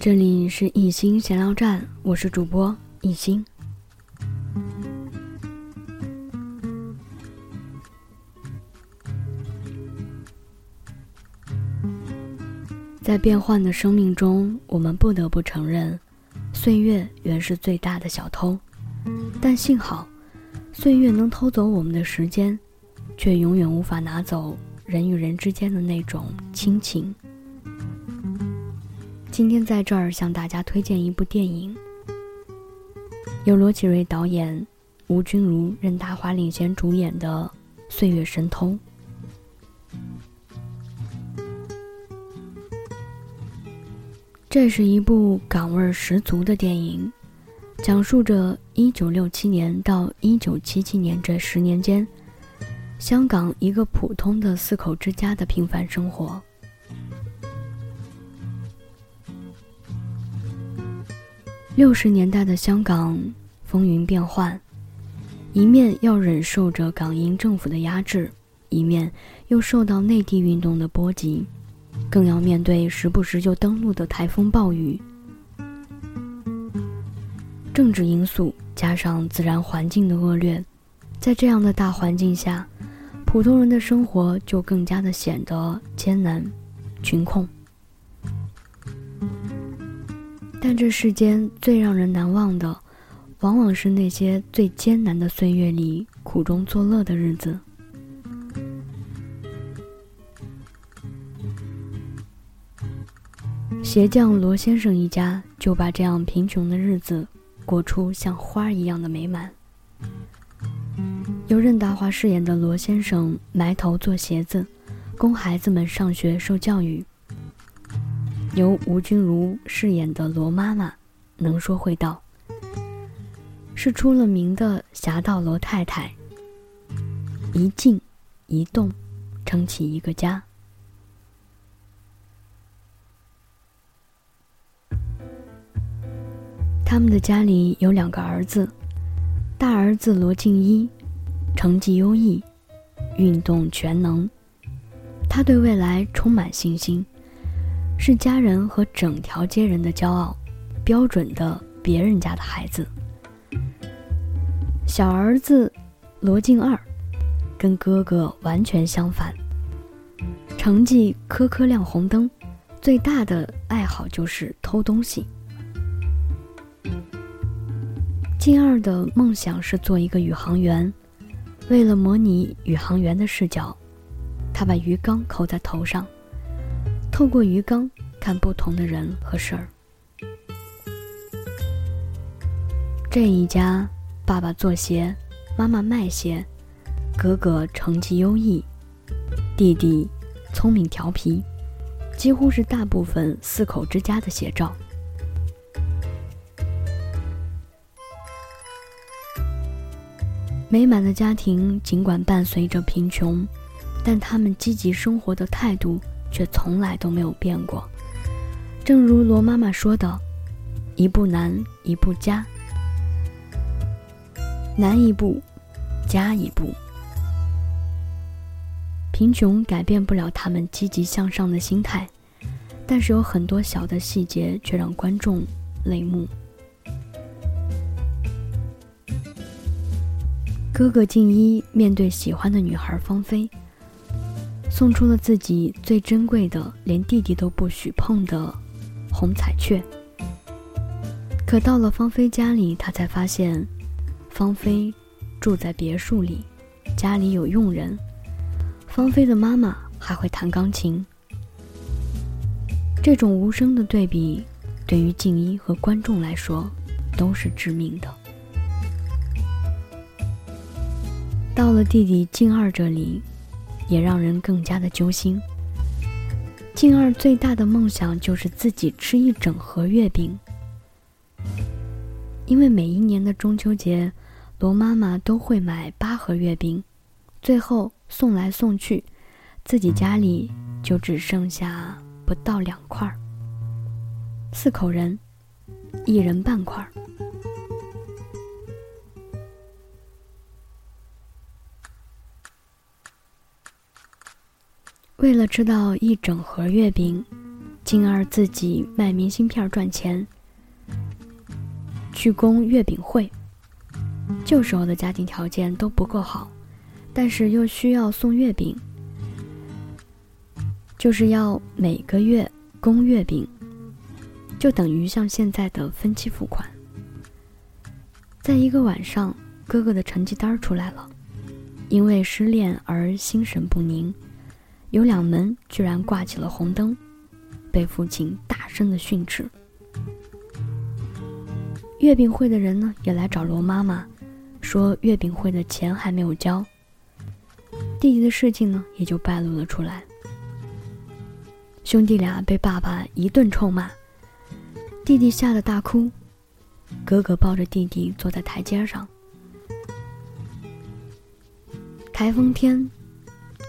这里是一心闲聊站，我是主播一心。在变幻的生命中，我们不得不承认，岁月原是最大的小偷。但幸好，岁月能偷走我们的时间，却永远无法拿走人与人之间的那种亲情。今天在这儿向大家推荐一部电影，由罗启瑞导演、吴君如、任达华领衔主演的《岁月神偷》。这是一部港味十足的电影，讲述着1967年到1977年这十年间，香港一个普通的四口之家的平凡生活。六十年代的香港风云变幻，一面要忍受着港英政府的压制，一面又受到内地运动的波及，更要面对时不时就登陆的台风暴雨。政治因素加上自然环境的恶劣，在这样的大环境下，普通人的生活就更加的显得艰难、穷困。但这世间最让人难忘的，往往是那些最艰难的岁月里苦中作乐的日子。鞋匠罗先生一家就把这样贫穷的日子过出像花一样的美满。由任达华饰演的罗先生埋头做鞋子，供孩子们上学受教育。由吴君如饰演的罗妈妈，能说会道，是出了名的侠盗罗太太。一静一动，撑起一个家。他们的家里有两个儿子，大儿子罗敬一，成绩优异，运动全能，他对未来充满信心。是家人和整条街人的骄傲，标准的别人家的孩子。小儿子罗静二，跟哥哥完全相反，成绩颗颗亮红灯，最大的爱好就是偷东西。静二的梦想是做一个宇航员，为了模拟宇航员的视角，他把鱼缸扣在头上。透过鱼缸看不同的人和事儿。这一家，爸爸做鞋，妈妈卖鞋，哥哥成绩优异，弟弟聪明调皮，几乎是大部分四口之家的写照。美满的家庭尽管伴随着贫穷，但他们积极生活的态度。却从来都没有变过。正如罗妈妈说的：“一步难，一步加，难一步，加一步。”贫穷改变不了他们积极向上的心态，但是有很多小的细节却让观众泪目。哥哥静一面对喜欢的女孩芳菲。送出了自己最珍贵的，连弟弟都不许碰的红彩雀。可到了芳菲家里，他才发现，芳菲住在别墅里，家里有佣人，芳菲的妈妈还会弹钢琴。这种无声的对比，对于静一和观众来说，都是致命的。到了弟弟静二这里。也让人更加的揪心。静儿最大的梦想就是自己吃一整盒月饼，因为每一年的中秋节，罗妈妈都会买八盒月饼，最后送来送去，自己家里就只剩下不到两块儿。四口人，一人半块儿。为了吃到一整盒月饼，进而自己卖明信片赚钱，去供月饼会。旧时候的家庭条件都不够好，但是又需要送月饼，就是要每个月供月饼，就等于像现在的分期付款。在一个晚上，哥哥的成绩单出来了，因为失恋而心神不宁，有两门居然挂起了红灯。被父亲大声的训斥。月饼会的人呢，也来找罗妈妈，说月饼会的钱还没有交。弟弟的事情呢，也就败露了出来。兄弟俩被爸爸一顿臭骂，弟弟吓得大哭，哥哥抱着弟弟坐在台阶上。台风天，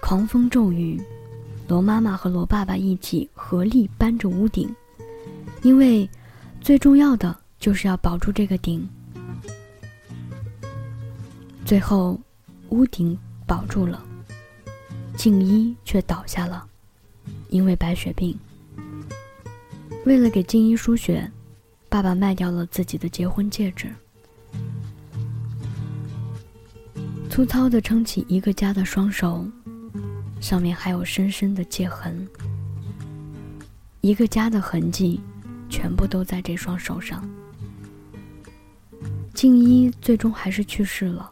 狂风骤雨。罗妈妈和罗爸爸一起合力搬着屋顶，因为最重要的就是要保住这个顶。最后，屋顶保住了，静一却倒下了，因为白血病。为了给静一输血，爸爸卖掉了自己的结婚戒指，粗糙的撑起一个家的双手。上面还有深深的戒痕，一个家的痕迹，全部都在这双手上。静一最终还是去世了。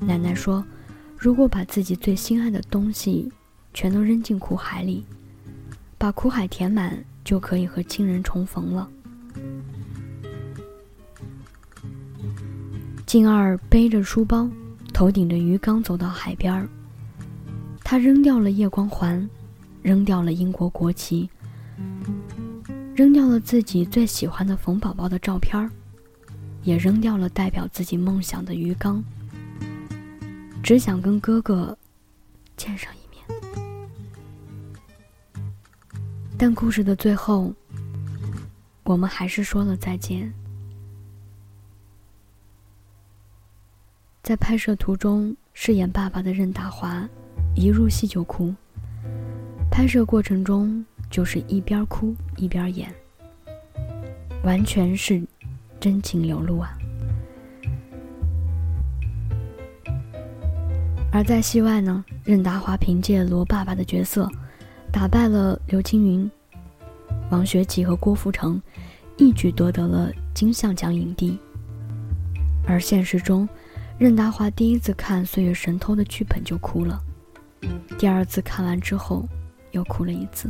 奶奶说：“如果把自己最心爱的东西全都扔进苦海里，把苦海填满，就可以和亲人重逢了。”静二背着书包，头顶着鱼缸走到海边儿。他扔掉了夜光环，扔掉了英国国旗，扔掉了自己最喜欢的冯宝宝的照片也扔掉了代表自己梦想的鱼缸，只想跟哥哥见上一面。但故事的最后，我们还是说了再见。在拍摄途中饰演爸爸的任达华。一入戏就哭，拍摄过程中就是一边哭一边演，完全是真情流露啊。而在戏外呢，任达华凭借罗爸爸的角色，打败了刘青云、王学圻和郭富城，一举夺得了金像奖影帝。而现实中，任达华第一次看《岁月神偷》的剧本就哭了。第二次看完之后，又哭了一次。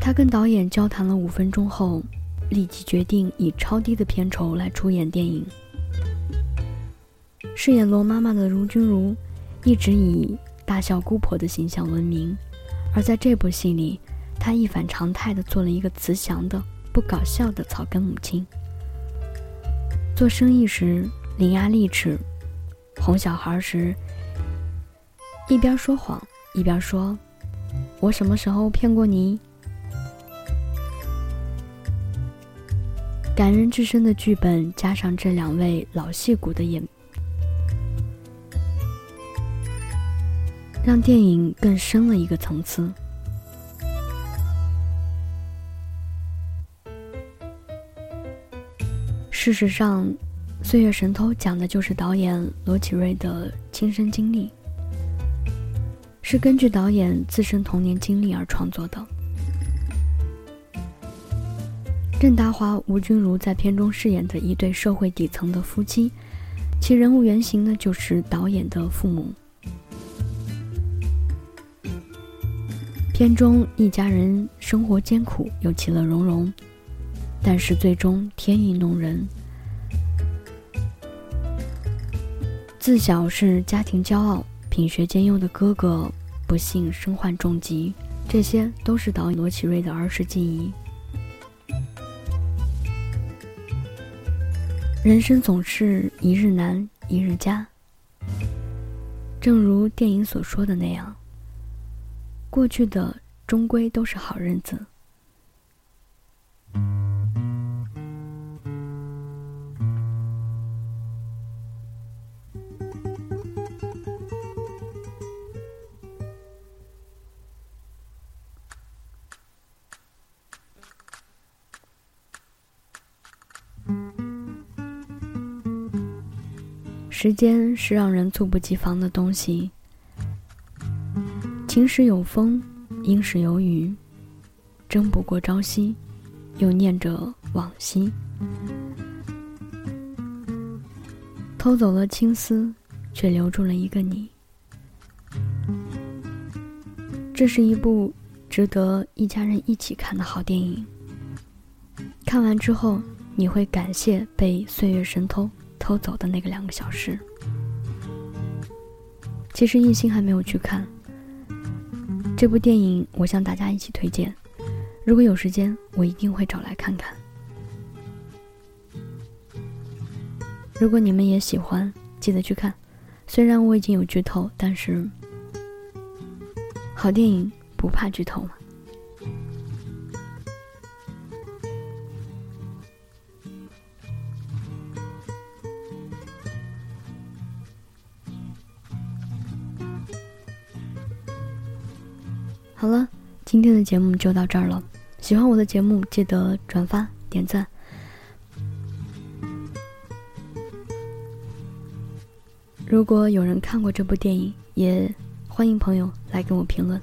他跟导演交谈了五分钟后，立即决定以超低的片酬来出演电影。饰演罗妈妈的卢君如，一直以大笑姑婆的形象闻名，而在这部戏里，她一反常态的做了一个慈祥的、不搞笑的草根母亲。做生意时伶牙俐齿。哄小孩时，一边说谎一边说：“我什么时候骗过你？”感人至深的剧本，加上这两位老戏骨的演，让电影更深了一个层次。事实上。《岁月神偷》讲的就是导演罗启瑞的亲身经历，是根据导演自身童年经历而创作的。任达华、吴君如在片中饰演的一对社会底层的夫妻，其人物原型呢就是导演的父母。片中一家人生活艰苦又其乐融融，但是最终天意弄人。自小是家庭骄傲、品学兼优的哥哥，不幸身患重疾，这些都是导演罗启瑞的儿时记忆。人生总是一日难，一日佳。正如电影所说的那样，过去的终归都是好日子。时间是让人猝不及防的东西，晴时有风，阴时有雨，争不过朝夕，又念着往昔。偷走了青丝，却留住了一个你。这是一部值得一家人一起看的好电影。看完之后，你会感谢被岁月神偷。偷走的那个两个小时，其实一心还没有去看这部电影，我向大家一起推荐。如果有时间，我一定会找来看看。如果你们也喜欢，记得去看。虽然我已经有剧透，但是好电影不怕剧透嘛。今天的节目就到这儿了。喜欢我的节目，记得转发点赞。如果有人看过这部电影，也欢迎朋友来跟我评论。